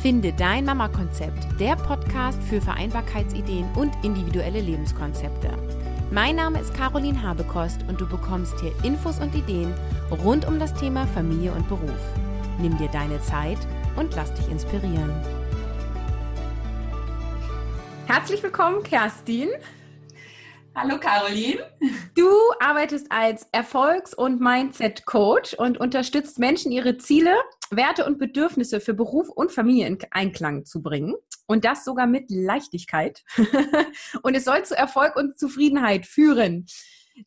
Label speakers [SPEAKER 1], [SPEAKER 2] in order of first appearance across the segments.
[SPEAKER 1] Finde dein Mama-Konzept, der Podcast für Vereinbarkeitsideen und individuelle Lebenskonzepte. Mein Name ist Caroline Habekost und du bekommst hier Infos und Ideen rund um das Thema Familie und Beruf. Nimm dir deine Zeit und lass dich inspirieren. Herzlich willkommen, Kerstin.
[SPEAKER 2] Hallo Caroline.
[SPEAKER 1] Du arbeitest als Erfolgs- und Mindset-Coach und unterstützt Menschen, ihre Ziele, Werte und Bedürfnisse für Beruf und Familie in Einklang zu bringen. Und das sogar mit Leichtigkeit. und es soll zu Erfolg und Zufriedenheit führen.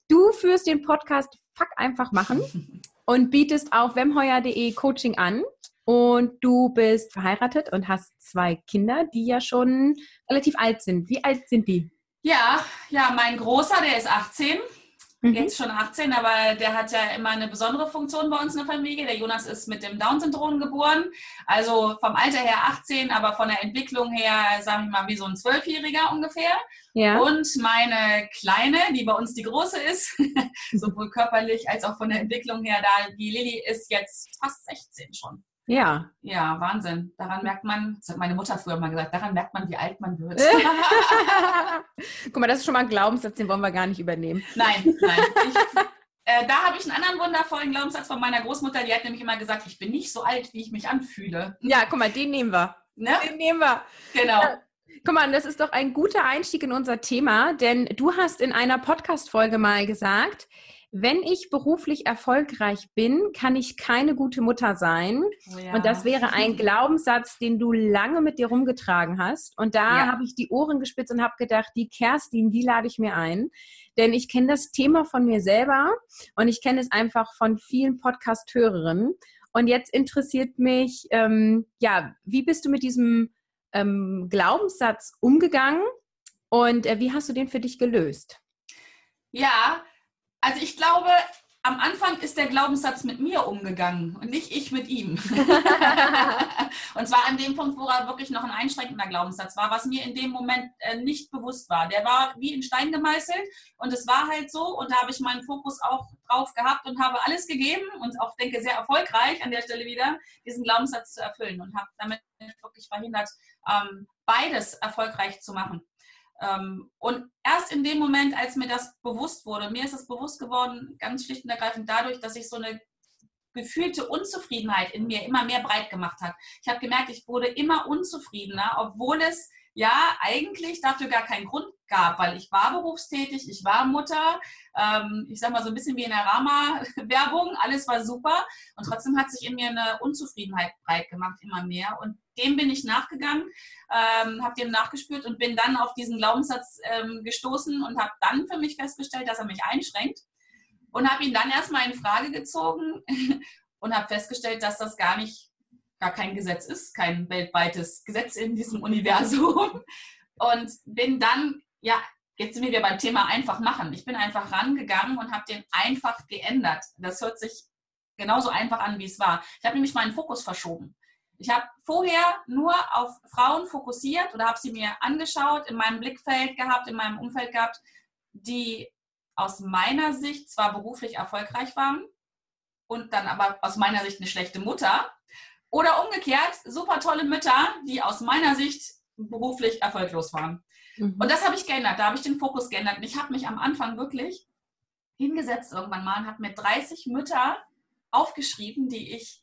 [SPEAKER 1] Du führst den Podcast Fuck einfach machen und bietest auf wemheuer.de Coaching an. Und du bist verheiratet und hast zwei Kinder, die ja schon relativ alt sind. Wie alt sind die?
[SPEAKER 2] Ja, ja, mein Großer, der ist 18, mhm. jetzt schon 18, aber der hat ja immer eine besondere Funktion bei uns in der Familie. Der Jonas ist mit dem Down-Syndrom geboren, also vom Alter her 18, aber von der Entwicklung her, sagen wir mal, wie so ein Zwölfjähriger ungefähr. Ja. Und meine Kleine, die bei uns die Große ist, sowohl körperlich als auch von der Entwicklung her, da die Lilly ist jetzt fast 16 schon.
[SPEAKER 1] Ja.
[SPEAKER 2] Ja, Wahnsinn. Daran merkt man, das hat meine Mutter früher mal gesagt, daran merkt man, wie alt man wird.
[SPEAKER 1] Guck mal, das ist schon mal ein Glaubenssatz, den wollen wir gar nicht übernehmen.
[SPEAKER 2] Nein, nein. Ich, äh, da habe ich einen anderen wundervollen Glaubenssatz von meiner Großmutter, die hat nämlich immer gesagt, ich bin nicht so alt, wie ich mich anfühle.
[SPEAKER 1] Ja, guck mal, den nehmen wir.
[SPEAKER 2] Ne?
[SPEAKER 1] Den nehmen wir.
[SPEAKER 2] Genau.
[SPEAKER 1] Ja. Guck mal, das ist doch ein guter Einstieg in unser Thema, denn du hast in einer Podcast-Folge mal gesagt, wenn ich beruflich erfolgreich bin, kann ich keine gute Mutter sein. Oh ja. Und das wäre ein Glaubenssatz, den du lange mit dir rumgetragen hast. Und da ja. habe ich die Ohren gespitzt und habe gedacht, die Kerstin, die lade ich mir ein. Denn ich kenne das Thema von mir selber und ich kenne es einfach von vielen Podcast-Hörerinnen. Und jetzt interessiert mich, ähm, ja, wie bist du mit diesem ähm, Glaubenssatz umgegangen und äh, wie hast du den für dich gelöst?
[SPEAKER 2] Ja, also ich glaube, am Anfang ist der Glaubenssatz mit mir umgegangen und nicht ich mit ihm. und zwar an dem Punkt, wo er wirklich noch ein einschränkender Glaubenssatz war, was mir in dem Moment äh, nicht bewusst war. Der war wie in Stein gemeißelt und es war halt so und da habe ich meinen Fokus auch drauf gehabt und habe alles gegeben und auch denke sehr erfolgreich an der Stelle wieder, diesen Glaubenssatz zu erfüllen und habe damit wirklich verhindert, ähm, beides erfolgreich zu machen. Ähm, und erst in dem Moment, als mir das bewusst wurde, mir ist es bewusst geworden, ganz schlicht und ergreifend dadurch, dass ich so eine gefühlte Unzufriedenheit in mir immer mehr breit gemacht hat. Ich habe gemerkt, ich wurde immer unzufriedener, obwohl es ja eigentlich dafür gar keinen Grund gab, weil ich war berufstätig, ich war Mutter, ähm, ich sage mal so ein bisschen wie in der Rama-Werbung, alles war super und trotzdem hat sich in mir eine Unzufriedenheit breit gemacht, immer mehr und dem bin ich nachgegangen, ähm, habe dem nachgespürt und bin dann auf diesen Glaubenssatz ähm, gestoßen und habe dann für mich festgestellt, dass er mich einschränkt und habe ihn dann erstmal in Frage gezogen und habe festgestellt, dass das gar nicht, gar kein Gesetz ist, kein weltweites Gesetz in diesem Universum und bin dann, ja, jetzt sind wir beim Thema einfach machen. Ich bin einfach rangegangen und habe den einfach geändert. Das hört sich genauso einfach an, wie es war. Ich habe nämlich meinen Fokus verschoben. Ich habe vorher nur auf Frauen fokussiert oder habe sie mir angeschaut, in meinem Blickfeld gehabt, in meinem Umfeld gehabt, die aus meiner Sicht zwar beruflich erfolgreich waren und dann aber aus meiner Sicht eine schlechte Mutter oder umgekehrt super tolle Mütter, die aus meiner Sicht beruflich erfolglos waren. Mhm. Und das habe ich geändert, da habe ich den Fokus geändert. Und ich habe mich am Anfang wirklich hingesetzt irgendwann mal und habe mir 30 Mütter aufgeschrieben, die ich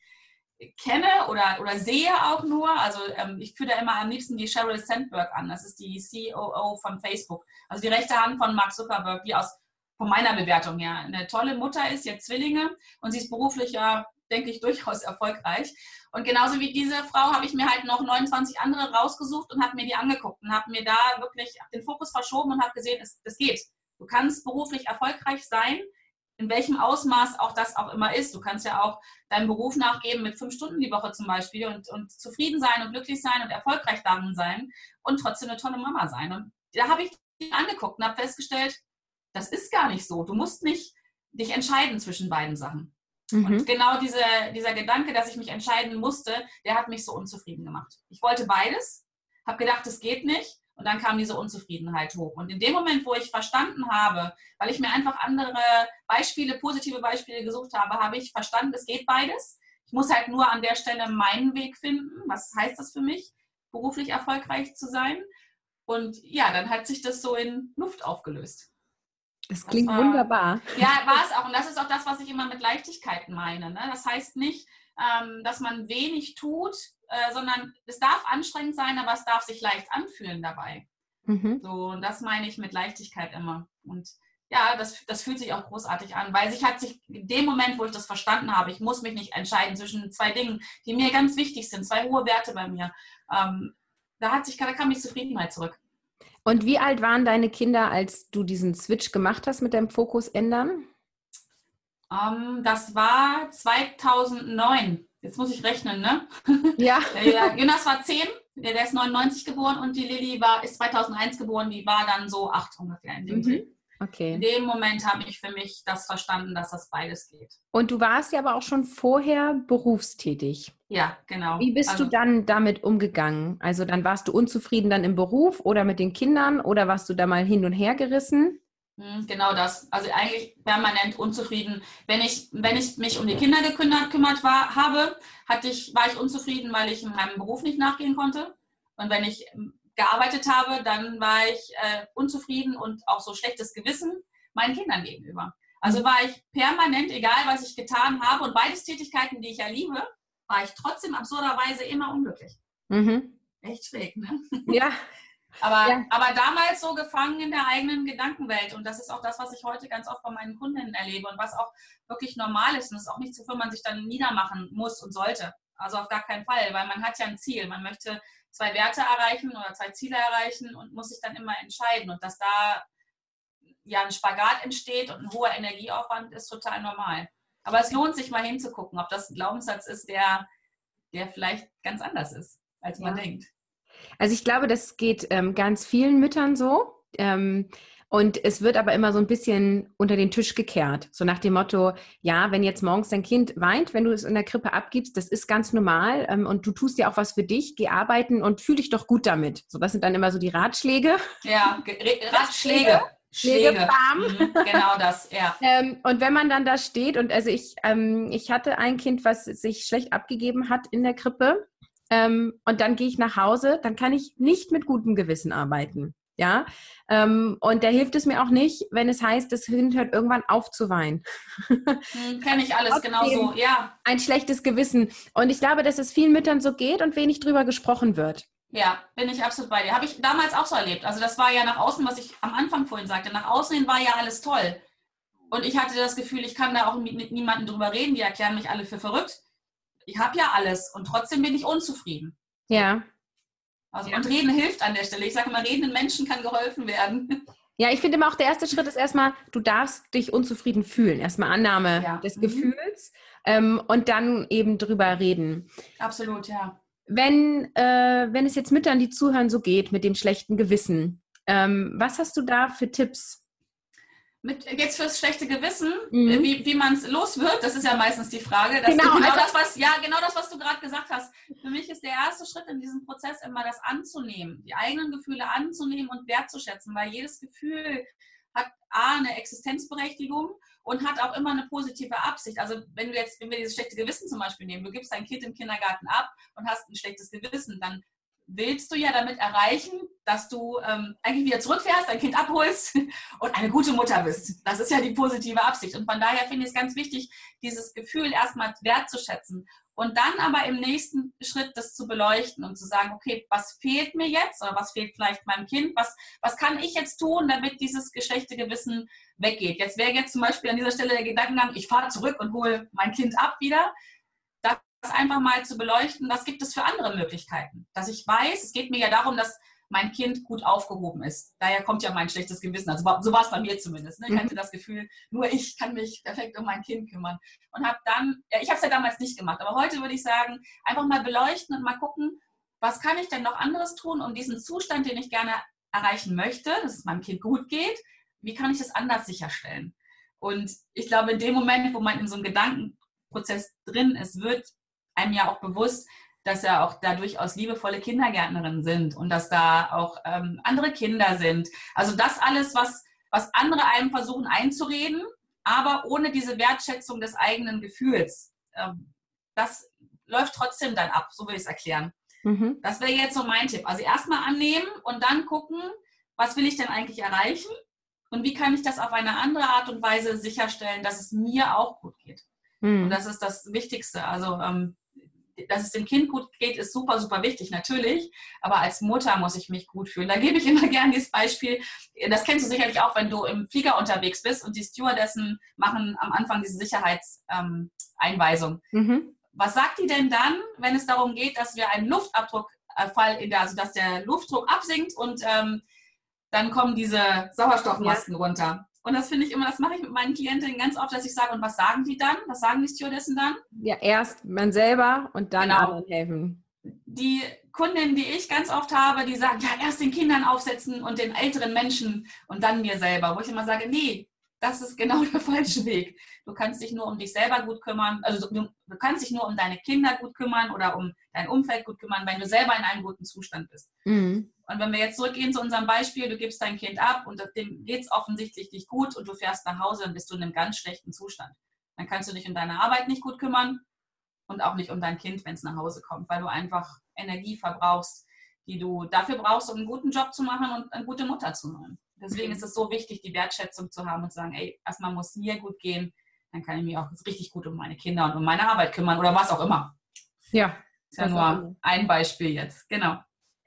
[SPEAKER 2] kenne oder, oder sehe auch nur. Also ähm, ich führe da immer am liebsten die Sheryl Sandberg an. Das ist die COO von Facebook. Also die rechte Hand von Mark Zuckerberg, die aus von meiner Bewertung her eine tolle Mutter ist, jetzt Zwillinge und sie ist beruflich ja, denke ich, durchaus erfolgreich. Und genauso wie diese Frau habe ich mir halt noch 29 andere rausgesucht und habe mir die angeguckt und habe mir da wirklich den Fokus verschoben und habe gesehen, es, es geht. Du kannst beruflich erfolgreich sein, in welchem Ausmaß auch das auch immer ist. Du kannst ja auch deinem Beruf nachgeben mit fünf Stunden die Woche zum Beispiel und, und zufrieden sein und glücklich sein und erfolgreich darin sein und trotzdem eine tolle Mama sein. Und da habe ich die angeguckt und habe festgestellt, das ist gar nicht so. Du musst nicht dich entscheiden zwischen beiden Sachen. Mhm. Und genau diese, dieser Gedanke, dass ich mich entscheiden musste, der hat mich so unzufrieden gemacht. Ich wollte beides, habe gedacht, es geht nicht und dann kam diese Unzufriedenheit hoch. Und in dem Moment, wo ich verstanden habe, weil ich mir einfach andere Beispiele, positive Beispiele gesucht habe, habe ich verstanden, es geht beides. Ich muss halt nur an der Stelle meinen Weg finden. Was heißt das für mich, beruflich erfolgreich zu sein? Und ja, dann hat sich das so in Luft aufgelöst.
[SPEAKER 1] Das klingt das war, wunderbar.
[SPEAKER 2] Ja, war es auch. Und das ist auch das, was ich immer mit Leichtigkeit meine. Ne? Das heißt nicht, ähm, dass man wenig tut, äh, sondern es darf anstrengend sein, aber es darf sich leicht anfühlen dabei. Mhm. So, und das meine ich mit Leichtigkeit immer. Und ja, das, das fühlt sich auch großartig an, weil sich hat sich in dem Moment, wo ich das verstanden habe, ich muss mich nicht entscheiden zwischen zwei Dingen, die mir ganz wichtig sind, zwei hohe Werte bei mir. Ähm, da hat sich, da kam die Zufriedenheit zurück.
[SPEAKER 1] Und wie alt waren deine Kinder, als du diesen Switch gemacht hast mit deinem Fokus ändern?
[SPEAKER 2] Um, ähm, das war 2009. Jetzt muss ich rechnen, ne?
[SPEAKER 1] Ja.
[SPEAKER 2] ja Jonas war 10, der ist 99 geboren und die Lilly war, ist 2001 geboren, die war dann so 8 ungefähr in dem mhm. Okay. In dem Moment habe ich für mich das verstanden, dass das beides geht.
[SPEAKER 1] Und du warst ja aber auch schon vorher berufstätig.
[SPEAKER 2] Ja, genau.
[SPEAKER 1] Wie bist also, du dann damit umgegangen? Also dann warst du unzufrieden dann im Beruf oder mit den Kindern oder warst du da mal hin und her gerissen?
[SPEAKER 2] Hm, genau das. Also eigentlich permanent unzufrieden. Wenn ich, wenn ich mich um die Kinder gekümmert, war, habe, hatte ich, war ich unzufrieden, weil ich meinem Beruf nicht nachgehen konnte. Und wenn ich gearbeitet habe, dann war ich äh, unzufrieden und auch so schlechtes Gewissen meinen Kindern gegenüber. Also mhm. war ich permanent, egal was ich getan habe, und beides Tätigkeiten, die ich ja liebe, war ich trotzdem absurderweise immer unglücklich. Mhm. Echt schräg, ne?
[SPEAKER 1] Ja.
[SPEAKER 2] aber, ja. aber damals so gefangen in der eigenen Gedankenwelt. Und das ist auch das, was ich heute ganz oft bei meinen Kundinnen erlebe und was auch wirklich normal ist. Und das ist auch nichts, wofür man sich dann niedermachen muss und sollte. Also auf gar keinen Fall, weil man hat ja ein Ziel. Man möchte zwei Werte erreichen oder zwei Ziele erreichen und muss sich dann immer entscheiden. Und dass da ja ein Spagat entsteht und ein hoher Energieaufwand ist total normal. Aber es lohnt sich mal hinzugucken, ob das ein Glaubenssatz ist, der, der vielleicht ganz anders ist, als man ja. denkt.
[SPEAKER 1] Also ich glaube, das geht ähm, ganz vielen Müttern so. Ähm, und es wird aber immer so ein bisschen unter den Tisch gekehrt. So nach dem Motto, ja, wenn jetzt morgens dein Kind weint, wenn du es in der Krippe abgibst, das ist ganz normal. Ähm, und du tust ja auch was für dich, geh arbeiten und fühl dich doch gut damit. So, das sind dann immer so die Ratschläge.
[SPEAKER 2] Ja, Ratschläge. Schläge. Mhm, genau das, ja.
[SPEAKER 1] ähm, und wenn man dann da steht und also ich, ähm, ich hatte ein Kind, was sich schlecht abgegeben hat in der Krippe ähm, und dann gehe ich nach Hause, dann kann ich nicht mit gutem Gewissen arbeiten. Ja, ähm, und da hilft es mir auch nicht, wenn es heißt, das Kind hört irgendwann auf zu weinen.
[SPEAKER 2] Hm, Kenne ich alles genauso, ja.
[SPEAKER 1] Ein schlechtes Gewissen. Und ich glaube, dass es vielen Müttern so geht und wenig drüber gesprochen wird.
[SPEAKER 2] Ja, bin ich absolut bei dir. Habe ich damals auch so erlebt. Also das war ja nach außen, was ich am Anfang vorhin sagte. Nach außen hin war ja alles toll. Und ich hatte das Gefühl, ich kann da auch mit, mit niemandem drüber reden. Die erklären mich alle für verrückt. Ich habe ja alles und trotzdem bin ich unzufrieden.
[SPEAKER 1] Ja.
[SPEAKER 2] Also, ja. Und reden hilft an der Stelle. Ich sage immer, redenden Menschen kann geholfen werden.
[SPEAKER 1] Ja, ich finde immer auch, der erste Schritt ist erstmal, du darfst dich unzufrieden fühlen. Erstmal Annahme ja. des mhm. Gefühls ähm, und dann eben drüber reden.
[SPEAKER 2] Absolut, ja.
[SPEAKER 1] Wenn, äh, wenn es jetzt Müttern, die zuhören, so geht mit dem schlechten Gewissen, ähm, was hast du da für Tipps?
[SPEAKER 2] Mit, jetzt fürs schlechte Gewissen, mhm. wie, wie man es los wird, das ist ja meistens die Frage. genau, genau also, das, was, ja, genau das, was du gerade gesagt hast. Für mich ist der erste Schritt in diesem Prozess immer das anzunehmen, die eigenen Gefühle anzunehmen und wertzuschätzen, weil jedes Gefühl hat A, eine Existenzberechtigung und hat auch immer eine positive Absicht. Also wenn du jetzt, wenn wir dieses schlechte Gewissen zum Beispiel nehmen, du gibst dein Kind im Kindergarten ab und hast ein schlechtes Gewissen, dann willst du ja damit erreichen, dass du ähm, eigentlich wieder zurückfährst, dein Kind abholst und eine gute Mutter bist. Das ist ja die positive Absicht. Und von daher finde ich es ganz wichtig, dieses Gefühl erstmal wertzuschätzen und dann aber im nächsten Schritt das zu beleuchten und zu sagen, okay, was fehlt mir jetzt oder was fehlt vielleicht meinem Kind? Was, was kann ich jetzt tun, damit dieses geschlechte Gewissen weggeht? Jetzt wäre jetzt zum Beispiel an dieser Stelle der Gedankengang, ich fahre zurück und hole mein Kind ab wieder einfach mal zu beleuchten, was gibt es für andere Möglichkeiten. Dass ich weiß, es geht mir ja darum, dass mein Kind gut aufgehoben ist. Daher kommt ja mein schlechtes Gewissen. Also so war es bei mir zumindest. Ne? Ich mhm. hatte das Gefühl, nur ich kann mich perfekt um mein Kind kümmern. Und habe dann, ja, ich habe es ja damals nicht gemacht, aber heute würde ich sagen, einfach mal beleuchten und mal gucken, was kann ich denn noch anderes tun, um diesen Zustand, den ich gerne erreichen möchte, dass es meinem Kind gut geht, wie kann ich das anders sicherstellen? Und ich glaube, in dem Moment, wo man in so einem Gedankenprozess drin ist, wird einem ja auch bewusst, dass ja auch da durchaus liebevolle Kindergärtnerinnen sind und dass da auch ähm, andere Kinder sind. Also das alles, was, was andere einem versuchen einzureden, aber ohne diese Wertschätzung des eigenen Gefühls. Ähm, das läuft trotzdem dann ab, so will ich es erklären. Mhm. Das wäre jetzt so mein Tipp. Also erstmal annehmen und dann gucken, was will ich denn eigentlich erreichen und wie kann ich das auf eine andere Art und Weise sicherstellen, dass es mir auch gut geht. Mhm. Und das ist das Wichtigste. Also ähm, dass es dem Kind gut geht, ist super, super wichtig, natürlich. Aber als Mutter muss ich mich gut fühlen. Da gebe ich immer gerne dieses Beispiel. Das kennst du sicherlich auch, wenn du im Flieger unterwegs bist und die Stewardessen machen am Anfang diese Sicherheitseinweisung. Mhm was sagt die denn dann, wenn es darum geht, dass wir einen Luftabdruckfall in der, also dass der Luftdruck absinkt und ähm, dann kommen diese Sauerstoffmasken ja. runter. Und das finde ich immer, das mache ich mit meinen Klientinnen ganz oft, dass ich sage, und was sagen die dann? Was sagen die Stewardessen dann?
[SPEAKER 1] Ja, erst man selber und dann genau. anderen helfen.
[SPEAKER 2] Die Kundinnen, die ich ganz oft habe, die sagen, ja, erst den Kindern aufsetzen und den älteren Menschen und dann mir selber. Wo ich immer sage, nee, das ist genau der falsche Weg. Du kannst dich nur um dich selber gut kümmern, also du, du, kannst dich nur um deine Kinder gut kümmern oder um dein Umfeld gut kümmern, wenn du selber in einem guten Zustand bist. Mhm. Und wenn wir jetzt zurückgehen zu unserem Beispiel, du gibst dein Kind ab und dem geht es offensichtlich nicht gut und du fährst nach Hause, dann bist du in einem ganz schlechten Zustand. Dann kannst du dich um deine Arbeit nicht gut kümmern und auch nicht um dein Kind, wenn es nach Hause kommt, weil du einfach Energie verbrauchst, die du dafür brauchst, um einen guten Job zu machen und eine gute Mutter zu sein. Deswegen ist es so wichtig, die Wertschätzung zu haben und zu sagen, ey, erstmal muss mir gut gehen, dann kann ich mich auch richtig gut um meine Kinder und um meine Arbeit kümmern oder was auch immer.
[SPEAKER 1] Ja.
[SPEAKER 2] Ist ja nur ein Beispiel jetzt, genau.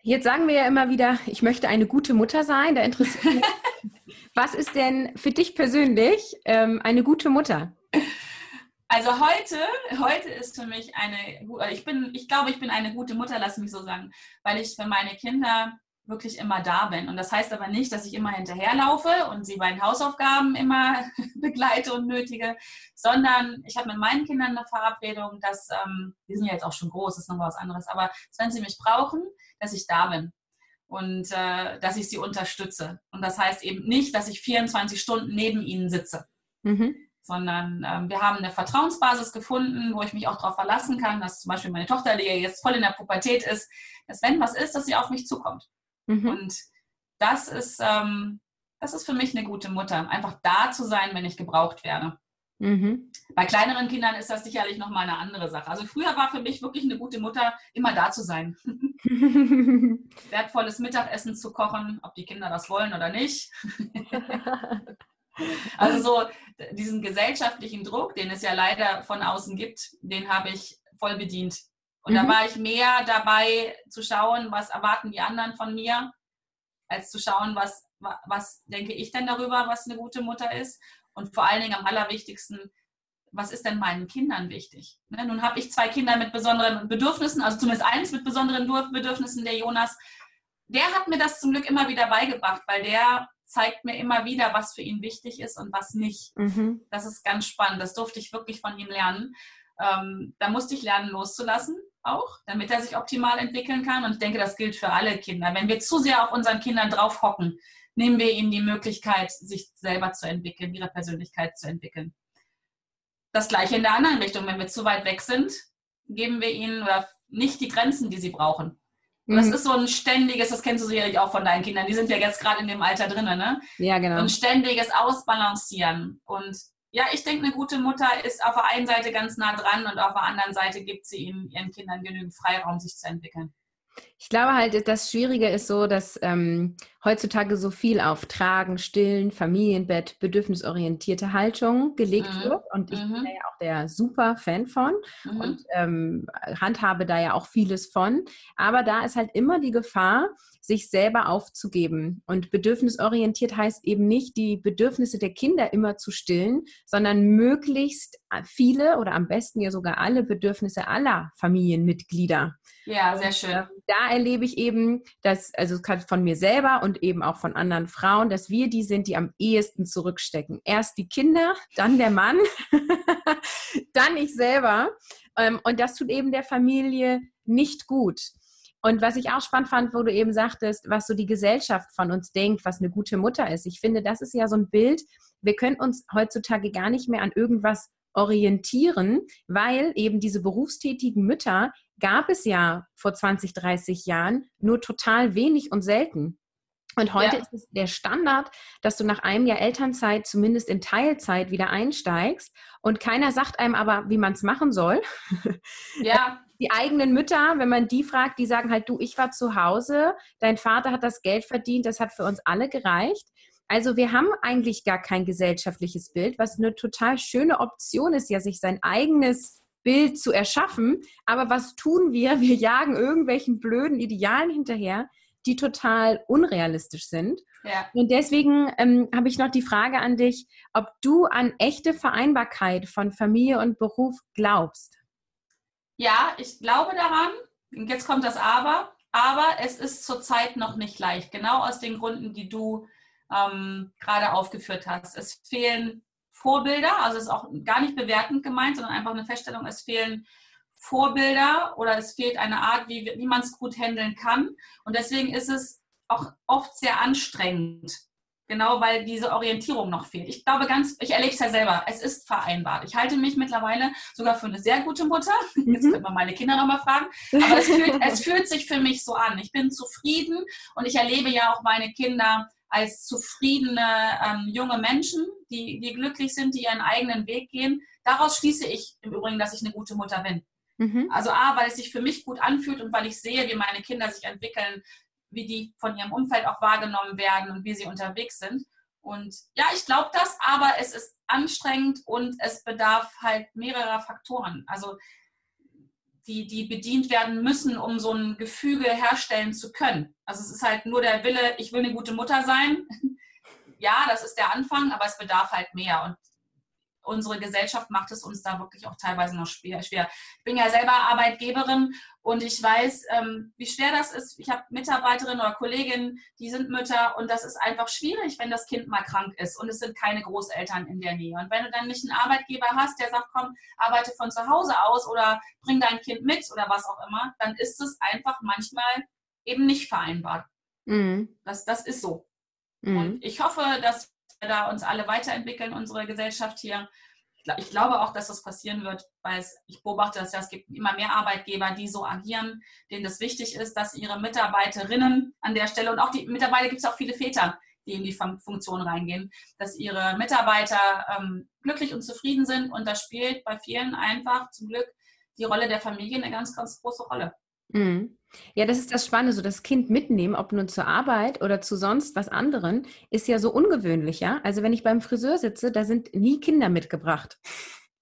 [SPEAKER 1] Jetzt sagen wir ja immer wieder, ich möchte eine gute Mutter sein. Da interessiert mich, was ist denn für dich persönlich ähm, eine gute Mutter?
[SPEAKER 2] Also heute, heute ist für mich eine, ich bin, ich glaube, ich bin eine gute Mutter, lass mich so sagen, weil ich für meine Kinder wirklich immer da bin. Und das heißt aber nicht, dass ich immer hinterherlaufe und sie bei den Hausaufgaben immer begleite und nötige, sondern ich habe mit meinen Kindern eine Verabredung, dass, ähm, die sind ja jetzt auch schon groß, das ist noch was anderes, aber wenn sie mich brauchen, dass ich da bin und äh, dass ich sie unterstütze. Und das heißt eben nicht, dass ich 24 Stunden neben ihnen sitze. Mhm. Sondern ähm, wir haben eine Vertrauensbasis gefunden, wo ich mich auch darauf verlassen kann, dass zum Beispiel meine Tochter, die ja jetzt voll in der Pubertät ist, dass wenn was ist, dass sie auf mich zukommt. Mhm. Und das ist, ähm, das ist für mich eine gute Mutter, einfach da zu sein, wenn ich gebraucht werde. Mhm. Bei kleineren Kindern ist das sicherlich nochmal eine andere Sache. Also früher war für mich wirklich eine gute Mutter, immer da zu sein. Wertvolles Mittagessen zu kochen, ob die Kinder das wollen oder nicht. also so diesen gesellschaftlichen Druck, den es ja leider von außen gibt, den habe ich voll bedient. Und mhm. da war ich mehr dabei zu schauen, was erwarten die anderen von mir, als zu schauen, was, was denke ich denn darüber, was eine gute Mutter ist. Und vor allen Dingen am allerwichtigsten, was ist denn meinen Kindern wichtig? Ne? Nun habe ich zwei Kinder mit besonderen Bedürfnissen, also zumindest eins mit besonderen Bedürfnissen, der Jonas. Der hat mir das zum Glück immer wieder beigebracht, weil der zeigt mir immer wieder, was für ihn wichtig ist und was nicht. Mhm. Das ist ganz spannend. Das durfte ich wirklich von ihm lernen. Ähm, da musste ich lernen, loszulassen auch, damit er sich optimal entwickeln kann. Und ich denke, das gilt für alle Kinder. Wenn wir zu sehr auf unseren Kindern drauf hocken, nehmen wir ihnen die Möglichkeit, sich selber zu entwickeln, ihre Persönlichkeit zu entwickeln. Das gleiche in der anderen Richtung. Wenn wir zu weit weg sind, geben wir ihnen oder nicht die Grenzen, die sie brauchen. Und das mhm. ist so ein ständiges, das kennst du sicherlich auch von deinen Kindern, die sind ja jetzt gerade in dem Alter drin, ne?
[SPEAKER 1] Ja, genau.
[SPEAKER 2] ein ständiges Ausbalancieren. Und ja, ich denke, eine gute Mutter ist auf der einen Seite ganz nah dran und auf der anderen Seite gibt sie ihnen, ihren Kindern genügend Freiraum, sich zu entwickeln.
[SPEAKER 1] Ich glaube halt, das Schwierige ist so, dass ähm, heutzutage so viel auf Tragen, Stillen, Familienbett, bedürfnisorientierte Haltung gelegt mhm. wird. Und ich mhm. bin ja auch der super Fan von mhm. und ähm, handhabe da ja auch vieles von. Aber da ist halt immer die Gefahr, sich selber aufzugeben. Und bedürfnisorientiert heißt eben nicht, die Bedürfnisse der Kinder immer zu stillen, sondern möglichst viele oder am besten ja sogar alle Bedürfnisse aller Familienmitglieder.
[SPEAKER 2] Ja, sehr schön. Und,
[SPEAKER 1] äh, da erlebe ich eben, dass, also von mir selber und eben auch von anderen Frauen, dass wir die sind, die am ehesten zurückstecken. Erst die Kinder, dann der Mann, dann ich selber. Ähm, und das tut eben der Familie nicht gut. Und was ich auch spannend fand, wo du eben sagtest, was so die Gesellschaft von uns denkt, was eine gute Mutter ist. Ich finde, das ist ja so ein Bild. Wir können uns heutzutage gar nicht mehr an irgendwas orientieren, weil eben diese berufstätigen Mütter gab es ja vor 20, 30 Jahren nur total wenig und selten. Und heute ja. ist es der Standard, dass du nach einem Jahr Elternzeit zumindest in Teilzeit wieder einsteigst. Und keiner sagt einem aber, wie man es machen soll.
[SPEAKER 2] Ja.
[SPEAKER 1] Die eigenen Mütter, wenn man die fragt, die sagen halt, du, ich war zu Hause, dein Vater hat das Geld verdient, das hat für uns alle gereicht. Also wir haben eigentlich gar kein gesellschaftliches Bild, was eine total schöne Option ist, ja, sich sein eigenes Bild zu erschaffen. Aber was tun wir? Wir jagen irgendwelchen blöden Idealen hinterher, die total unrealistisch sind. Ja. Und deswegen ähm, habe ich noch die Frage an dich, ob du an echte Vereinbarkeit von Familie und Beruf glaubst.
[SPEAKER 2] Ja, ich glaube daran. Jetzt kommt das Aber. Aber es ist zurzeit noch nicht leicht. Genau aus den Gründen, die du ähm, gerade aufgeführt hast. Es fehlen Vorbilder, also es ist auch gar nicht bewertend gemeint, sondern einfach eine Feststellung, es fehlen Vorbilder oder es fehlt eine Art, wie, wie man es gut handeln kann. Und deswegen ist es auch oft sehr anstrengend. Genau, weil diese Orientierung noch fehlt. Ich glaube ganz, ich erlebe es ja selber, es ist vereinbart. Ich halte mich mittlerweile sogar für eine sehr gute Mutter. Mhm. Jetzt könnte man meine Kinder nochmal fragen. Aber es fühlt, es fühlt sich für mich so an. Ich bin zufrieden und ich erlebe ja auch meine Kinder als zufriedene ähm, junge Menschen, die, die glücklich sind, die ihren eigenen Weg gehen. Daraus schließe ich im Übrigen, dass ich eine gute Mutter bin. Mhm. Also A, weil es sich für mich gut anfühlt und weil ich sehe, wie meine Kinder sich entwickeln, wie die von ihrem Umfeld auch wahrgenommen werden und wie sie unterwegs sind. Und ja, ich glaube das, aber es ist anstrengend und es bedarf halt mehrerer Faktoren. Also die, die bedient werden müssen, um so ein Gefüge herstellen zu können. Also es ist halt nur der Wille, ich will eine gute Mutter sein. Ja, das ist der Anfang, aber es bedarf halt mehr. Und unsere Gesellschaft macht es uns da wirklich auch teilweise noch schwer. Ich bin ja selber Arbeitgeberin und ich weiß, ähm, wie schwer das ist. Ich habe Mitarbeiterinnen oder Kolleginnen, die sind Mütter und das ist einfach schwierig, wenn das Kind mal krank ist und es sind keine Großeltern in der Nähe. Und wenn du dann nicht einen Arbeitgeber hast, der sagt, komm, arbeite von zu Hause aus oder bring dein Kind mit oder was auch immer, dann ist es einfach manchmal eben nicht vereinbart. Mhm. Das, das ist so. Mhm. Und ich hoffe, dass da uns alle weiterentwickeln, unsere Gesellschaft hier. Ich glaube auch, dass das passieren wird, weil es, ich beobachte das ja, es gibt immer mehr Arbeitgeber, die so agieren, denen es wichtig ist, dass ihre Mitarbeiterinnen an der Stelle und auch die mittlerweile gibt es auch viele Väter, die in die Funktion reingehen, dass ihre Mitarbeiter ähm, glücklich und zufrieden sind und da spielt bei vielen einfach zum Glück die Rolle der Familie eine ganz, ganz große Rolle.
[SPEAKER 1] Mhm. Ja, das ist das Spannende, so das Kind mitnehmen, ob nun zur Arbeit oder zu sonst was anderen, ist ja so ungewöhnlich, ja. Also wenn ich beim Friseur sitze, da sind nie Kinder mitgebracht.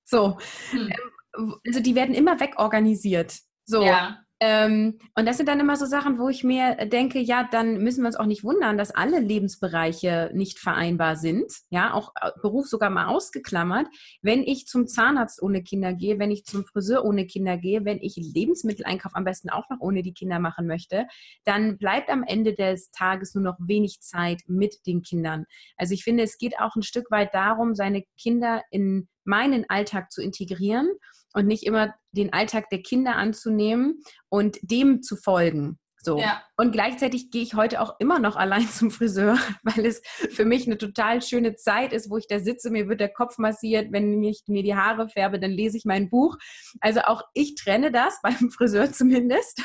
[SPEAKER 1] So. Hm. Ähm, also die werden immer wegorganisiert. So. Ja. Ähm, und das sind dann immer so Sachen, wo ich mir denke, ja, dann müssen wir uns auch nicht wundern, dass alle Lebensbereiche nicht vereinbar sind. Ja, auch äh, Beruf sogar mal ausgeklammert. Wenn ich zum Zahnarzt ohne Kinder gehe, wenn ich zum Friseur ohne Kinder gehe, wenn ich Lebensmitteleinkauf am besten auch noch ohne die Kinder machen möchte, dann bleibt am Ende des Tages nur noch wenig Zeit mit den Kindern. Also ich finde, es geht auch ein Stück weit darum, seine Kinder in meinen Alltag zu integrieren und nicht immer den Alltag der Kinder anzunehmen und dem zu folgen. So. Ja. Und gleichzeitig gehe ich heute auch immer noch allein zum Friseur, weil es für mich eine total schöne Zeit ist, wo ich da sitze, mir wird der Kopf massiert, wenn ich mir die Haare färbe, dann lese ich mein Buch. Also auch ich trenne das beim Friseur zumindest.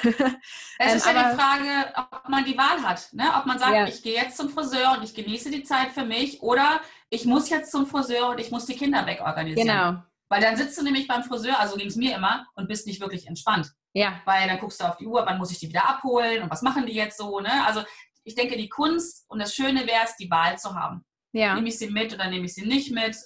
[SPEAKER 2] Es ist ähm, ja die Frage, ob man die Wahl hat, ne? ob man sagt, ja. ich gehe jetzt zum Friseur und ich genieße die Zeit für mich oder ich muss jetzt zum Friseur und ich muss die Kinder wegorganisieren. Genau. Weil dann sitzt du nämlich beim Friseur, also ging es mir immer, und bist nicht wirklich entspannt. Ja. Weil dann guckst du auf die Uhr, wann muss ich die wieder abholen und was machen die jetzt so, ne? Also ich denke, die Kunst und das Schöne wäre es, die Wahl zu haben. Ja. Nehme ich sie mit oder nehme ich sie nicht mit?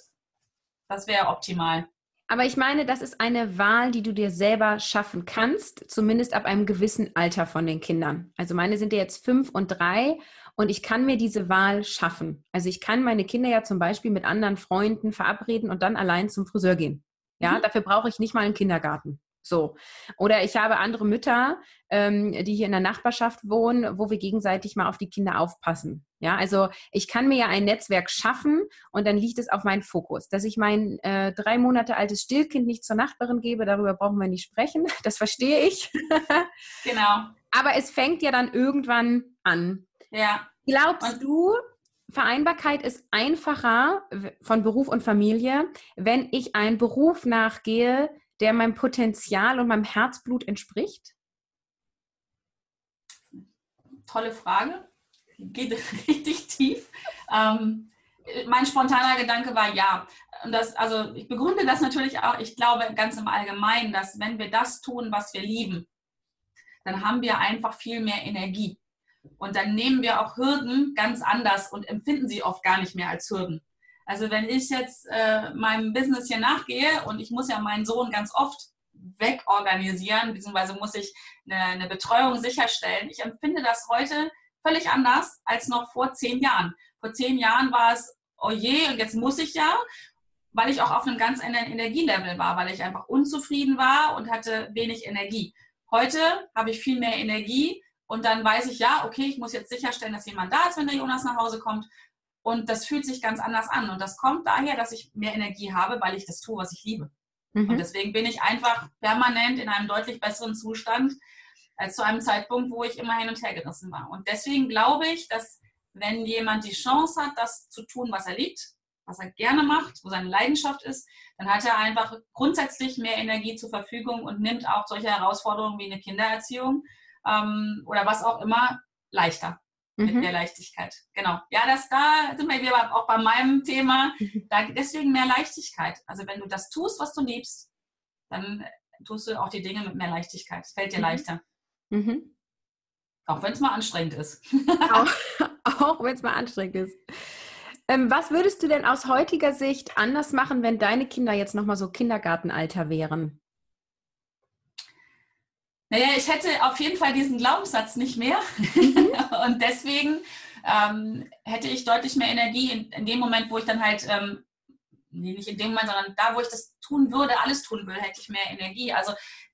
[SPEAKER 2] Das wäre optimal.
[SPEAKER 1] Aber ich meine, das ist eine Wahl, die du dir selber schaffen kannst, zumindest ab einem gewissen Alter von den Kindern. Also meine sind ja jetzt fünf und drei und ich kann mir diese Wahl schaffen. Also ich kann meine Kinder ja zum Beispiel mit anderen Freunden verabreden und dann allein zum Friseur gehen. Ja, mhm. dafür brauche ich nicht mal einen Kindergarten. So. Oder ich habe andere Mütter, ähm, die hier in der Nachbarschaft wohnen, wo wir gegenseitig mal auf die Kinder aufpassen. Ja, also ich kann mir ja ein Netzwerk schaffen und dann liegt es auf meinen Fokus. Dass ich mein äh, drei Monate altes Stillkind nicht zur Nachbarin gebe, darüber brauchen wir nicht sprechen. Das verstehe ich.
[SPEAKER 2] genau.
[SPEAKER 1] Aber es fängt ja dann irgendwann an.
[SPEAKER 2] Ja.
[SPEAKER 1] Glaubst und du, Vereinbarkeit ist einfacher von Beruf und Familie, wenn ich einen Beruf nachgehe, der meinem Potenzial und meinem Herzblut entspricht?
[SPEAKER 2] Tolle Frage. geht richtig tief. Ähm, mein spontaner Gedanke war ja. Und das, also ich begründe das natürlich auch, ich glaube ganz im Allgemeinen, dass wenn wir das tun, was wir lieben, dann haben wir einfach viel mehr Energie. Und dann nehmen wir auch Hürden ganz anders und empfinden sie oft gar nicht mehr als Hürden. Also wenn ich jetzt äh, meinem Business hier nachgehe und ich muss ja meinen Sohn ganz oft wegorganisieren, beziehungsweise muss ich eine, eine Betreuung sicherstellen. Ich empfinde das heute völlig anders als noch vor zehn Jahren. Vor zehn Jahren war es, oh je, und jetzt muss ich ja, weil ich auch auf einem ganz anderen Energielevel war, weil ich einfach unzufrieden war und hatte wenig Energie. Heute habe ich viel mehr Energie und dann weiß ich, ja, okay, ich muss jetzt sicherstellen, dass jemand da ist, wenn der Jonas nach Hause kommt. Und das fühlt sich ganz anders an. Und das kommt daher, dass ich mehr Energie habe, weil ich das tue, was ich liebe. Mhm. Und deswegen bin ich einfach permanent in einem deutlich besseren Zustand als zu einem Zeitpunkt, wo ich immer hin und her gerissen war. Und deswegen glaube ich, dass wenn jemand die Chance hat, das zu tun, was er liebt, was er gerne macht, wo seine Leidenschaft ist, dann hat er einfach grundsätzlich mehr Energie zur Verfügung und nimmt auch solche Herausforderungen wie eine Kindererziehung ähm, oder was auch immer leichter mit mhm. mehr Leichtigkeit. Genau. Ja, das da sind wir wieder auch bei meinem Thema. Mhm. Da, deswegen mehr Leichtigkeit. Also wenn du das tust, was du liebst, dann tust du auch die Dinge mit mehr Leichtigkeit. Es fällt dir mhm. leichter. Mhm. Auch wenn es mal anstrengend ist.
[SPEAKER 1] auch, auch wenn es mal anstrengend ist. Ähm, was würdest du denn aus heutiger Sicht anders machen, wenn deine Kinder jetzt nochmal so Kindergartenalter wären?
[SPEAKER 2] Naja, ich hätte auf jeden Fall diesen Glaubenssatz nicht mehr. Mhm. und deswegen ähm, hätte ich deutlich mehr Energie in, in, dem Moment, wo ich dann halt, ähm, nee, nicht in dem Moment, sondern da, wo ich das tun würde, alles tun würde, hätte ich mehr Energie. Also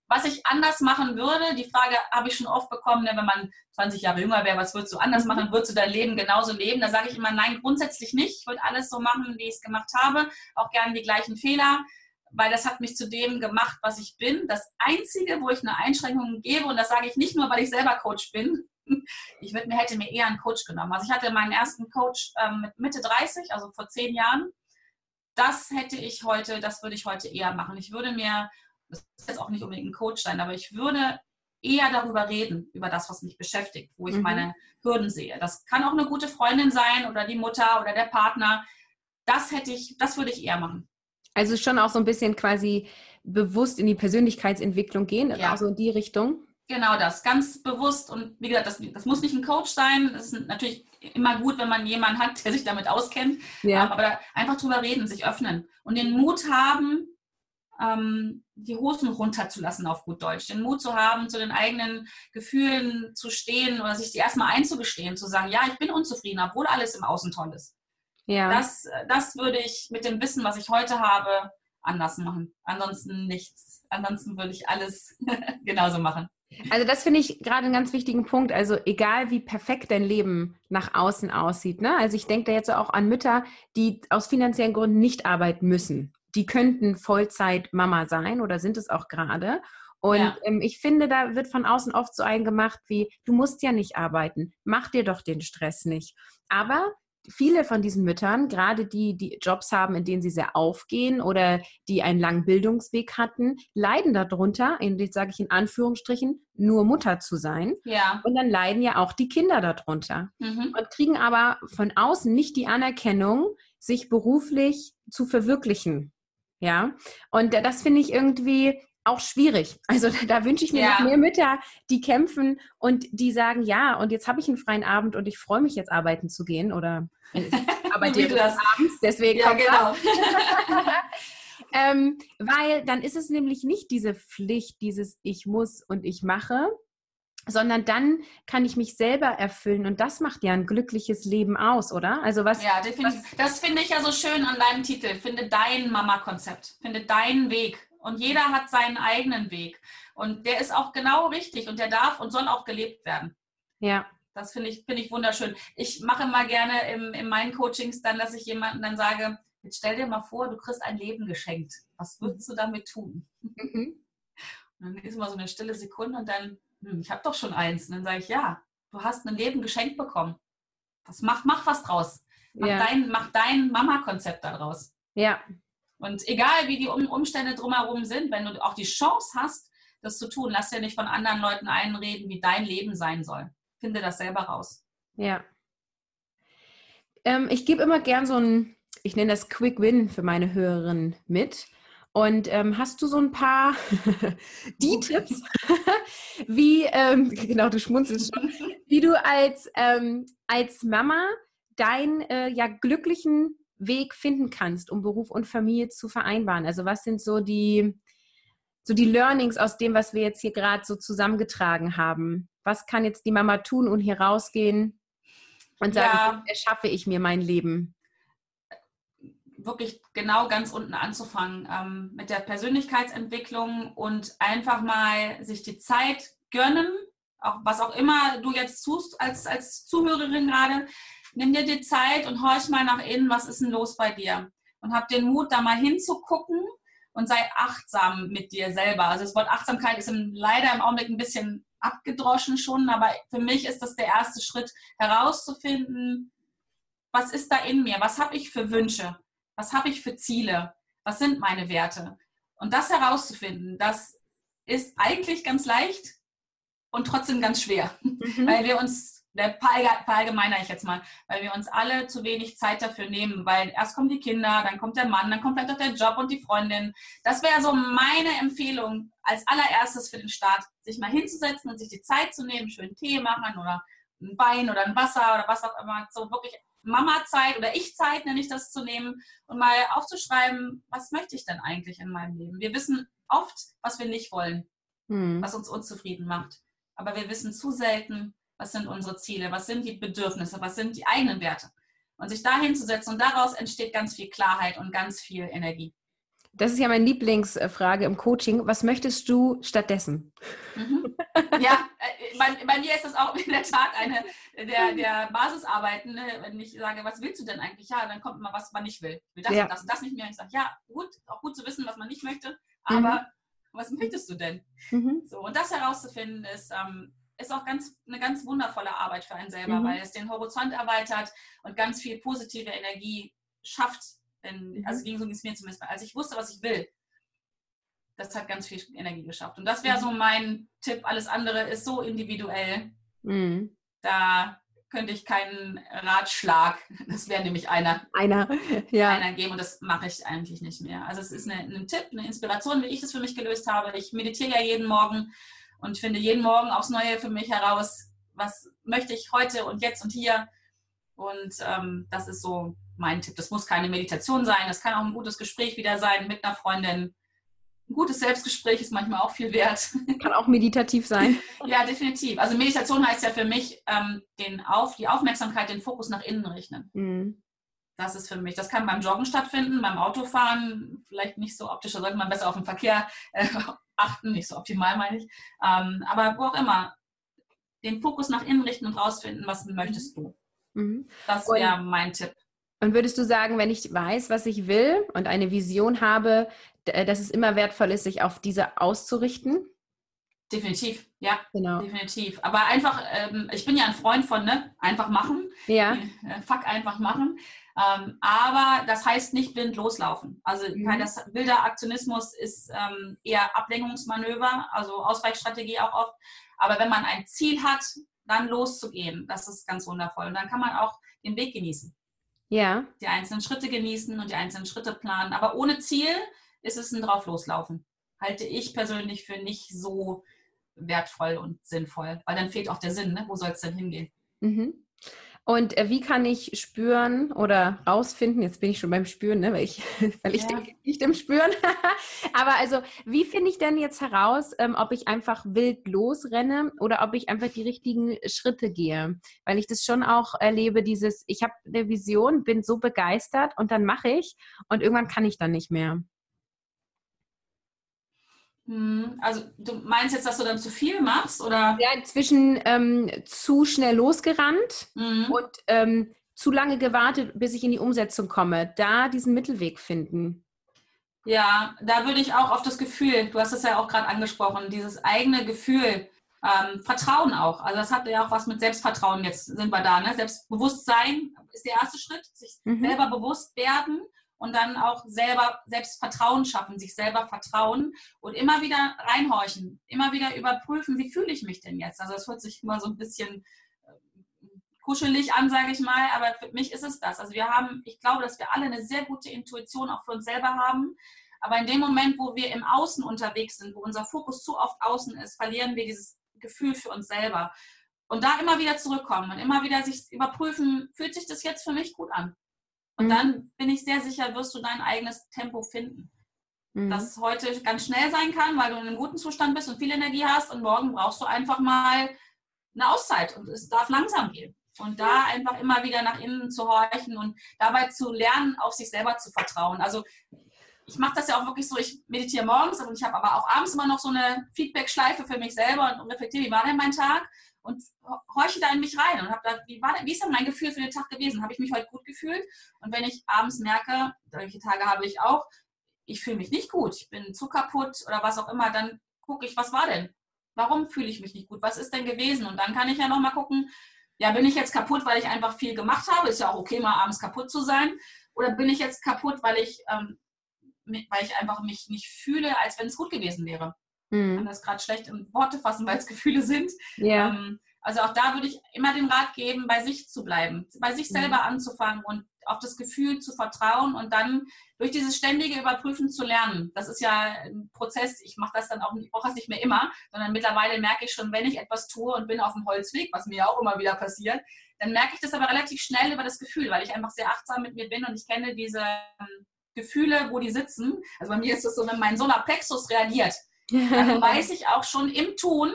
[SPEAKER 2] was ich anders machen würde, die Frage habe ich schon oft bekommen, ne, wenn man 20 Jahre jünger wäre, was würdest du anders mhm. machen? Würdest du dein Leben genauso leben? Da sage ich immer, nein, grundsätzlich nicht. Ich würde alles so machen, wie ich es gemacht habe. Auch gerne die gleichen Fehler weil das hat mich zu dem gemacht, was ich bin. Das Einzige, wo ich eine Einschränkung gebe, und das sage ich nicht nur, weil ich selber Coach bin, ich mir hätte mir eher einen Coach genommen. Also ich hatte meinen ersten Coach ähm, mit Mitte 30, also vor zehn Jahren. Das hätte ich heute, das würde ich heute eher machen. Ich würde mir, das ist jetzt auch nicht unbedingt ein Coach sein, aber ich würde eher darüber reden, über das, was mich beschäftigt, wo ich mhm. meine Hürden sehe. Das kann auch eine gute Freundin sein oder die Mutter oder der Partner. Das hätte ich, das würde ich eher machen.
[SPEAKER 1] Also schon auch so ein bisschen quasi bewusst in die Persönlichkeitsentwicklung gehen, ja. also in die Richtung.
[SPEAKER 2] Genau das, ganz bewusst. Und wie gesagt, das, das muss nicht ein Coach sein. Das ist natürlich immer gut, wenn man jemanden hat, der sich damit auskennt. Ja. Aber einfach drüber reden, sich öffnen und den Mut haben, ähm, die Hosen runterzulassen auf gut Deutsch. Den Mut zu haben, zu den eigenen Gefühlen zu stehen oder sich die erstmal einzugestehen, zu sagen, ja, ich bin unzufrieden, obwohl alles im Außen toll ist. Ja. Das, das würde ich mit dem Wissen, was ich heute habe, anders machen. Ansonsten nichts. Ansonsten würde ich alles genauso machen.
[SPEAKER 1] Also das finde ich gerade einen ganz wichtigen Punkt. Also egal wie perfekt dein Leben nach außen aussieht. Ne? Also ich denke da jetzt auch an Mütter, die aus finanziellen Gründen nicht arbeiten müssen. Die könnten Vollzeit Mama sein oder sind es auch gerade. Und ja. ähm, ich finde, da wird von außen oft so eingemacht wie, du musst ja nicht arbeiten, mach dir doch den Stress nicht. Aber viele von diesen Müttern, gerade die, die Jobs haben, in denen sie sehr aufgehen oder die einen langen Bildungsweg hatten, leiden darunter, in, sage ich in Anführungsstrichen, nur Mutter zu sein. Ja. Und dann leiden ja auch die Kinder darunter mhm. und kriegen aber von außen nicht die Anerkennung, sich beruflich zu verwirklichen. Ja, und das finde ich irgendwie auch schwierig. Also da wünsche ich mir ja. noch mehr Mütter, die kämpfen und die sagen, ja, und jetzt habe ich einen freien Abend und ich freue mich jetzt arbeiten zu gehen oder arbeite jetzt abends, deswegen ja, genau. ähm, weil dann ist es nämlich nicht diese Pflicht, dieses ich muss und ich mache, sondern dann kann ich mich selber erfüllen und das macht ja ein glückliches Leben aus, oder?
[SPEAKER 2] Also was? Ja, definitiv. Was, das finde ich ja so schön an deinem Titel. Finde dein Mama-Konzept, finde deinen Weg. Und jeder hat seinen eigenen Weg. Und der ist auch genau richtig und der darf und soll auch gelebt werden. Ja. Das finde ich, find ich wunderschön. Ich mache mal gerne im, in meinen Coachings dann, dass ich jemanden dann sage, jetzt stell dir mal vor, du kriegst ein Leben geschenkt. Was würdest du damit tun? Mhm. Und dann ist mal so eine stille Sekunde und dann, hm, ich habe doch schon eins. Und dann sage ich, ja, du hast ein Leben geschenkt bekommen. Was, mach, mach was draus. Mach ja. dein, mach dein Mama-Konzept daraus. Ja, und egal wie die Umstände drumherum sind, wenn du auch die Chance hast, das zu tun, lass dir nicht von anderen Leuten einreden, wie dein Leben sein soll. Finde das selber raus.
[SPEAKER 1] Ja. Ähm, ich gebe immer gern so ein, ich nenne das Quick Win für meine Hörerinnen mit. Und ähm, hast du so ein paar die Tipps, wie, ähm, genau, du schmunzelst schon, wie du als, ähm, als Mama deinen äh, ja, glücklichen Weg finden kannst, um Beruf und Familie zu vereinbaren? Also was sind so die, so die Learnings aus dem, was wir jetzt hier gerade so zusammengetragen haben? Was kann jetzt die Mama tun und hier rausgehen und sagen, ja. erschaffe ich mir mein Leben?
[SPEAKER 2] Wirklich genau ganz unten anzufangen ähm, mit der Persönlichkeitsentwicklung und einfach mal sich die Zeit gönnen, auch was auch immer du jetzt tust als, als Zuhörerin gerade, nimm dir die Zeit und horch mal nach innen, was ist denn los bei dir? Und hab den Mut, da mal hinzugucken und sei achtsam mit dir selber. Also das Wort Achtsamkeit ist im, leider im Augenblick ein bisschen abgedroschen schon, aber für mich ist das der erste Schritt, herauszufinden, was ist da in mir? Was habe ich für Wünsche? Was habe ich für Ziele? Was sind meine Werte? Und das herauszufinden, das ist eigentlich ganz leicht und trotzdem ganz schwer, mhm. weil wir uns verallgemeiner ich jetzt mal, weil wir uns alle zu wenig Zeit dafür nehmen, weil erst kommen die Kinder, dann kommt der Mann, dann kommt vielleicht auch der Job und die Freundin. Das wäre so meine Empfehlung als allererstes für den Start, sich mal hinzusetzen und sich die Zeit zu nehmen, schön Tee machen oder ein Wein oder ein Wasser oder was auch immer, so wirklich Mama-Zeit oder Ich-Zeit nenne ich das zu nehmen und mal aufzuschreiben, was möchte ich denn eigentlich in meinem Leben? Wir wissen oft, was wir nicht wollen, hm. was uns unzufrieden macht. Aber wir wissen zu selten, was sind unsere Ziele, was sind die Bedürfnisse, was sind die eigenen Werte. Und sich da hinzusetzen und daraus entsteht ganz viel Klarheit und ganz viel Energie.
[SPEAKER 1] Das ist ja meine Lieblingsfrage im Coaching. Was möchtest du stattdessen?
[SPEAKER 2] Mhm. Ja, äh, bei, bei, mir ist das auch in der Tat eine der, der Basisarbeiten. Ne? Wenn ich sage, was willst du denn eigentlich? Ja, dann kommt immer was man nicht will. Ich will das ja. und das und das nicht mehr. Ich sage, ja, gut, auch gut zu wissen, was man nicht möchte, aber mhm. was möchtest du denn? Mhm. So, und das herauszufinden ist, ähm, ist auch ganz, eine ganz wundervolle Arbeit für einen selber, mhm. weil es den Horizont erweitert und ganz viel positive Energie schafft. Denn, mhm. Also ging so es mir zumindest, als ich wusste, was ich will. Das hat ganz viel Energie geschafft. Und das wäre so mhm. mein Tipp. Alles andere ist so individuell. Mhm. Da könnte ich keinen Ratschlag, das wäre nämlich einer,
[SPEAKER 1] einer, ja.
[SPEAKER 2] einer geben und das mache ich eigentlich nicht mehr. Also es ist eine, ein Tipp, eine Inspiration, wie ich das für mich gelöst habe. Ich meditiere ja jeden Morgen und finde jeden Morgen aufs Neue für mich heraus, was möchte ich heute und jetzt und hier. Und ähm, das ist so mein Tipp. Das muss keine Meditation sein, das kann auch ein gutes Gespräch wieder sein mit einer Freundin. Ein gutes Selbstgespräch ist manchmal auch viel wert.
[SPEAKER 1] Kann auch meditativ sein.
[SPEAKER 2] ja, definitiv. Also Meditation heißt ja für mich, ähm, den auf, die Aufmerksamkeit, den Fokus nach innen richten. Mhm. Das ist für mich. Das kann beim Joggen stattfinden, beim Autofahren, vielleicht nicht so optisch, da sollte man besser auf den Verkehr äh, achten, nicht so optimal meine ich. Ähm, aber wo auch immer, den Fokus nach innen richten und rausfinden, was möchtest du. Mhm. Das wäre mein Tipp.
[SPEAKER 1] Und würdest du sagen, wenn ich weiß, was ich will und eine Vision habe, dass es immer wertvoll ist, sich auf diese auszurichten?
[SPEAKER 2] Definitiv, ja, genau. definitiv. Aber einfach, ähm, ich bin ja ein Freund von, ne, einfach machen.
[SPEAKER 1] Ja.
[SPEAKER 2] Äh, fuck, einfach machen. Ähm, aber das heißt nicht blind loslaufen. Also mhm. das wilder Aktionismus ist ähm, eher Ablenkungsmanöver, also Ausweichstrategie auch oft. Aber wenn man ein Ziel hat, dann loszugehen, das ist ganz wundervoll. Und dann kann man auch den Weg genießen.
[SPEAKER 1] Ja.
[SPEAKER 2] Die einzelnen Schritte genießen und die einzelnen Schritte planen. Aber ohne Ziel ist es ein drauf loslaufen. Halte ich persönlich für nicht so wertvoll und sinnvoll, weil dann fehlt auch der Sinn. Ne? Wo soll es denn hingehen?
[SPEAKER 1] Mhm. Und äh, wie kann ich spüren oder rausfinden, jetzt bin ich schon beim Spüren, ne, weil ich, weil ich ja. denke nicht im Spüren, aber also wie finde ich denn jetzt heraus, ähm, ob ich einfach wild losrenne oder ob ich einfach die richtigen Schritte gehe? Weil ich das schon auch erlebe, dieses, ich habe eine Vision, bin so begeistert und dann mache ich und irgendwann kann ich dann nicht mehr.
[SPEAKER 2] Hm, also du meinst jetzt, dass du dann zu viel machst, oder?
[SPEAKER 1] Ja, inzwischen ähm, zu schnell losgerannt mhm. und ähm, zu lange gewartet, bis ich in die Umsetzung komme. Da diesen Mittelweg finden.
[SPEAKER 2] Ja, da würde ich auch auf das Gefühl, du hast es ja auch gerade angesprochen, dieses eigene Gefühl, ähm, Vertrauen auch. Also das hat ja auch was mit Selbstvertrauen, jetzt sind wir da, ne? Selbstbewusstsein ist der erste Schritt, sich mhm. selber bewusst werden und dann auch selber Selbstvertrauen schaffen, sich selber vertrauen und immer wieder reinhorchen, immer wieder überprüfen, wie fühle ich mich denn jetzt? Also es hört sich immer so ein bisschen äh, kuschelig an, sage ich mal, aber für mich ist es das. Also wir haben, ich glaube, dass wir alle eine sehr gute Intuition auch für uns selber haben. Aber in dem Moment, wo wir im Außen unterwegs sind, wo unser Fokus zu oft außen ist, verlieren wir dieses Gefühl für uns selber. Und da immer wieder zurückkommen und immer wieder sich überprüfen, fühlt sich das jetzt für mich gut an? Und mhm. dann bin ich sehr sicher, wirst du dein eigenes Tempo finden. Mhm. Das heute ganz schnell sein kann, weil du in einem guten Zustand bist und viel Energie hast und morgen brauchst du einfach mal eine Auszeit und es darf langsam gehen. Und da einfach immer wieder nach innen zu horchen und dabei zu lernen, auf sich selber zu vertrauen. Also ich mache das ja auch wirklich so, ich meditiere morgens und ich habe aber auch abends immer noch so eine Feedback-Schleife für mich selber und reflektiere, wie war denn mein Tag? Und horche da in mich rein und habe da, wie, war, wie ist denn mein Gefühl für den Tag gewesen? Habe ich mich heute gut gefühlt? Und wenn ich abends merke, solche Tage habe ich auch, ich fühle mich nicht gut, ich bin zu kaputt oder was auch immer, dann gucke ich, was war denn? Warum fühle ich mich nicht gut? Was ist denn gewesen? Und dann kann ich ja nochmal gucken, ja, bin ich jetzt kaputt, weil ich einfach viel gemacht habe? Ist ja auch okay, mal abends kaputt zu sein. Oder bin ich jetzt kaputt, weil ich ähm, weil ich einfach mich nicht fühle, als wenn es gut gewesen wäre. Mhm. Ich kann das gerade schlecht in Worte fassen, weil es Gefühle sind. Ja. Ähm, also auch da würde ich immer den Rat geben, bei sich zu bleiben, bei sich selber mhm. anzufangen und auf das Gefühl zu vertrauen und dann durch dieses ständige Überprüfen zu lernen. Das ist ja ein Prozess. Ich mache das dann auch, ich brauche das nicht mehr immer, sondern mittlerweile merke ich schon, wenn ich etwas tue und bin auf dem Holzweg, was mir ja auch immer wieder passiert, dann merke ich das aber relativ schnell über das Gefühl, weil ich einfach sehr achtsam mit mir bin und ich kenne diese ähm, Gefühle, wo die sitzen. Also bei mir ist es so, wenn mein Solarplexus reagiert, dann weiß ich auch schon im Tun,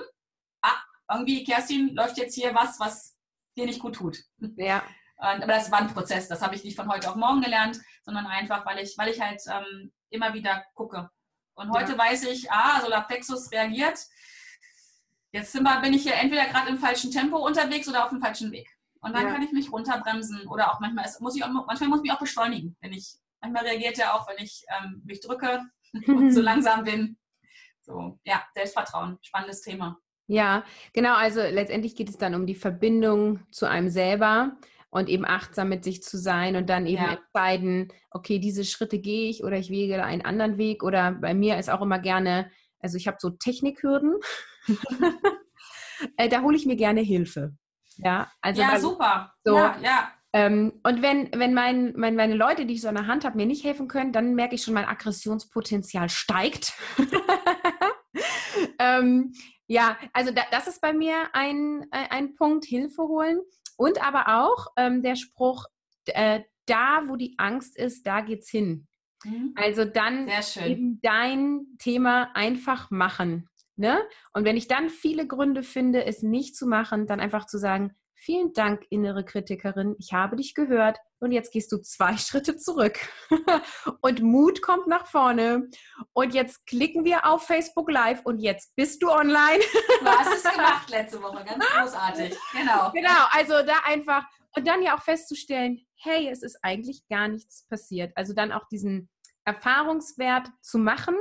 [SPEAKER 2] ah, irgendwie, Kerstin, läuft jetzt hier was, was dir nicht gut tut. Ja. aber das war ein Prozess, das habe ich nicht von heute auf morgen gelernt, sondern einfach, weil ich, weil ich halt ähm, immer wieder gucke. Und heute ja. weiß ich, ah, Solarplexus reagiert. Jetzt wir, bin ich hier entweder gerade im falschen Tempo unterwegs oder auf dem falschen Weg. Und dann ja. kann ich mich runterbremsen oder auch manchmal ist, muss ich auch, manchmal muss ich mich auch beschleunigen, wenn ich Manchmal reagiert er auch, wenn ich ähm, mich drücke und so langsam bin. So, ja, Selbstvertrauen, spannendes Thema.
[SPEAKER 1] Ja, genau. Also letztendlich geht es dann um die Verbindung zu einem selber und eben achtsam mit sich zu sein und dann eben ja. entscheiden, okay, diese Schritte gehe ich oder ich wege einen anderen Weg. Oder bei mir ist auch immer gerne, also ich habe so Technikhürden. Äh, da hole ich mir gerne Hilfe. Ja,
[SPEAKER 2] also ja super. So, ja, ja.
[SPEAKER 1] Ähm, und wenn, wenn mein, mein, meine Leute, die ich so an der Hand habe, mir nicht helfen können, dann merke ich schon, mein Aggressionspotenzial steigt. ähm, ja, also da, das ist bei mir ein, äh, ein Punkt, Hilfe holen. Und aber auch ähm, der Spruch, äh, da wo die Angst ist, da geht's hin. Mhm. Also dann eben dein Thema einfach machen. Ne? Und wenn ich dann viele Gründe finde, es nicht zu machen, dann einfach zu sagen, Vielen Dank, innere Kritikerin. Ich habe dich gehört und jetzt gehst du zwei Schritte zurück. und Mut kommt nach vorne. Und jetzt klicken wir auf Facebook Live und jetzt bist du online.
[SPEAKER 2] du hast es gemacht letzte Woche, ganz großartig. Genau.
[SPEAKER 1] Genau, also da einfach und dann ja auch festzustellen, hey, es ist eigentlich gar nichts passiert. Also dann auch diesen Erfahrungswert zu machen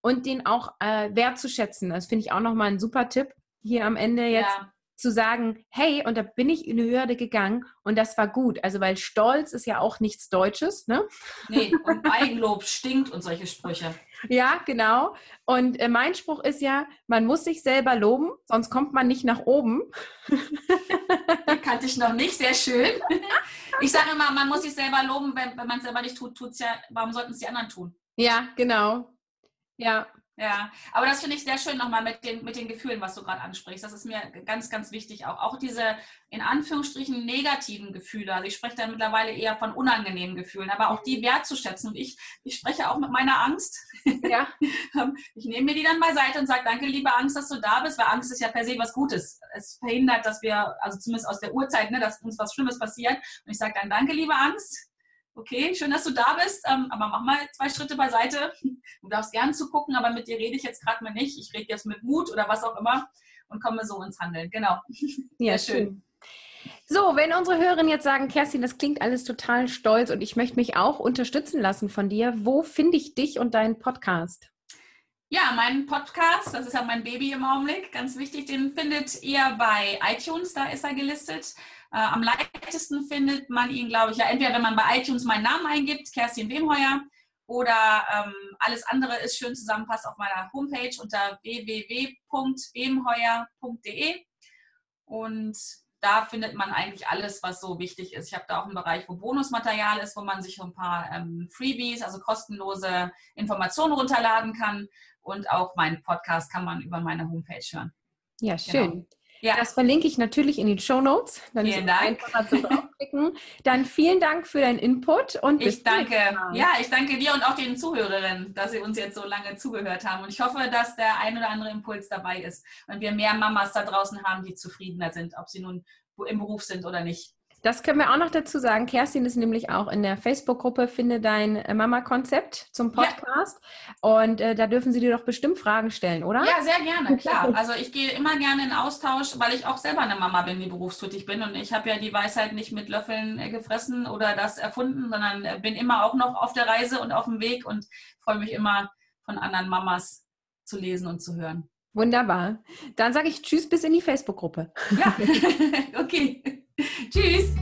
[SPEAKER 1] und den auch äh, wertzuschätzen. Das finde ich auch nochmal ein super Tipp hier am Ende jetzt. Ja zu sagen, hey, und da bin ich in eine Hürde gegangen und das war gut. Also, weil Stolz ist ja auch nichts Deutsches, ne?
[SPEAKER 2] Nee, und Eigenlob stinkt und solche Sprüche.
[SPEAKER 1] Ja, genau. Und äh, mein Spruch ist ja, man muss sich selber loben, sonst kommt man nicht nach oben.
[SPEAKER 2] Den kannte ich noch nicht, sehr schön. Ich sage immer, man muss sich selber loben, wenn, wenn man es selber nicht tut, tut's ja, warum sollten es die anderen tun?
[SPEAKER 1] Ja, genau. Ja,
[SPEAKER 2] ja, aber das finde ich sehr schön nochmal mit den, mit den Gefühlen, was du gerade ansprichst. Das ist mir ganz, ganz wichtig auch. Auch diese in Anführungsstrichen negativen Gefühle. Also ich spreche da mittlerweile eher von unangenehmen Gefühlen, aber auch die wertzuschätzen. Und ich, ich spreche auch mit meiner Angst. Ja. ich nehme mir die dann beiseite und sage, danke, liebe Angst, dass du da bist, weil Angst ist ja per se was Gutes. Es verhindert, dass wir, also zumindest aus der Urzeit, ne, dass uns was Schlimmes passiert. Und ich sage dann, danke, liebe Angst okay, schön, dass du da bist, ähm, aber mach mal zwei Schritte beiseite. Du darfst gern zugucken, aber mit dir rede ich jetzt gerade mal nicht. Ich rede jetzt mit Mut oder was auch immer und komme so ins Handeln. Genau.
[SPEAKER 1] Ja, schön. So, wenn unsere Hörerinnen jetzt sagen, Kerstin, das klingt alles total stolz und ich möchte mich auch unterstützen lassen von dir, wo finde ich dich und deinen Podcast?
[SPEAKER 2] Ja, meinen Podcast, das ist ja mein Baby im Augenblick, ganz wichtig, den findet ihr bei iTunes, da ist er gelistet. Äh, am leichtesten findet man ihn, glaube ich, ja, entweder wenn man bei iTunes meinen Namen eingibt, Kerstin Wemheuer, oder ähm, alles andere ist schön zusammenpasst auf meiner Homepage unter www.wemheuer.de. Und da findet man eigentlich alles, was so wichtig ist. Ich habe da auch einen Bereich, wo Bonusmaterial ist, wo man sich so ein paar ähm, Freebies, also kostenlose Informationen runterladen kann. Und auch meinen Podcast kann man über meine Homepage hören.
[SPEAKER 1] Ja, genau. schön. Genau. Ja. Das verlinke ich natürlich in den Show Notes.
[SPEAKER 2] Dann vielen Dank.
[SPEAKER 1] Dann vielen Dank für deinen Input und
[SPEAKER 2] ich danke. Ja, ich danke dir und auch den Zuhörerinnen, dass sie uns jetzt so lange zugehört haben. Und ich hoffe, dass der ein oder andere Impuls dabei ist und wir mehr Mamas da draußen haben, die zufriedener sind, ob sie nun im Beruf sind oder nicht.
[SPEAKER 1] Das können wir auch noch dazu sagen. Kerstin ist nämlich auch in der Facebook-Gruppe Finde dein äh, Mama-Konzept zum Podcast. Ja. Und äh, da dürfen Sie dir doch bestimmt Fragen stellen, oder?
[SPEAKER 2] Ja, sehr gerne, klar. Also ich gehe immer gerne in Austausch, weil ich auch selber eine Mama bin, die berufstätig bin. Und ich habe ja die Weisheit nicht mit Löffeln äh, gefressen oder das erfunden, sondern äh, bin immer auch noch auf der Reise und auf dem Weg und freue mich immer von anderen Mamas zu lesen und zu hören.
[SPEAKER 1] Wunderbar. Dann sage ich Tschüss bis in die Facebook-Gruppe.
[SPEAKER 2] Ja, okay. Tschüss.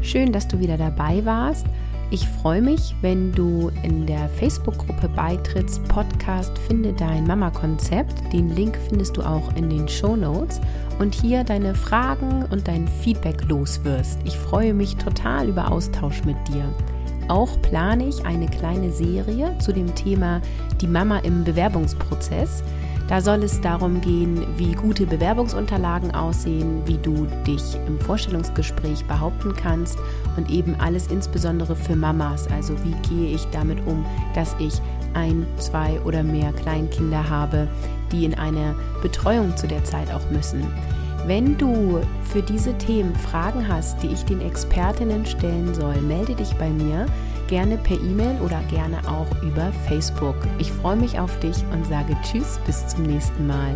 [SPEAKER 1] Schön, dass du wieder dabei warst. Ich freue mich, wenn du in der Facebook-Gruppe beitrittst, Podcast Finde dein Mama-Konzept. Den Link findest du auch in den Show Notes und hier deine Fragen und dein Feedback loswirst. Ich freue mich total über Austausch mit dir. Auch plane ich eine kleine Serie zu dem Thema Die Mama im Bewerbungsprozess. Da soll es darum gehen, wie gute Bewerbungsunterlagen aussehen, wie du dich im Vorstellungsgespräch behaupten kannst und eben alles insbesondere für Mamas. Also wie gehe ich damit um, dass ich ein, zwei oder mehr Kleinkinder habe, die in eine Betreuung zu der Zeit auch müssen. Wenn du für diese Themen Fragen hast, die ich den Expertinnen stellen soll, melde dich bei mir gerne per E-Mail oder gerne auch über Facebook. Ich freue mich auf dich und sage Tschüss, bis zum nächsten Mal.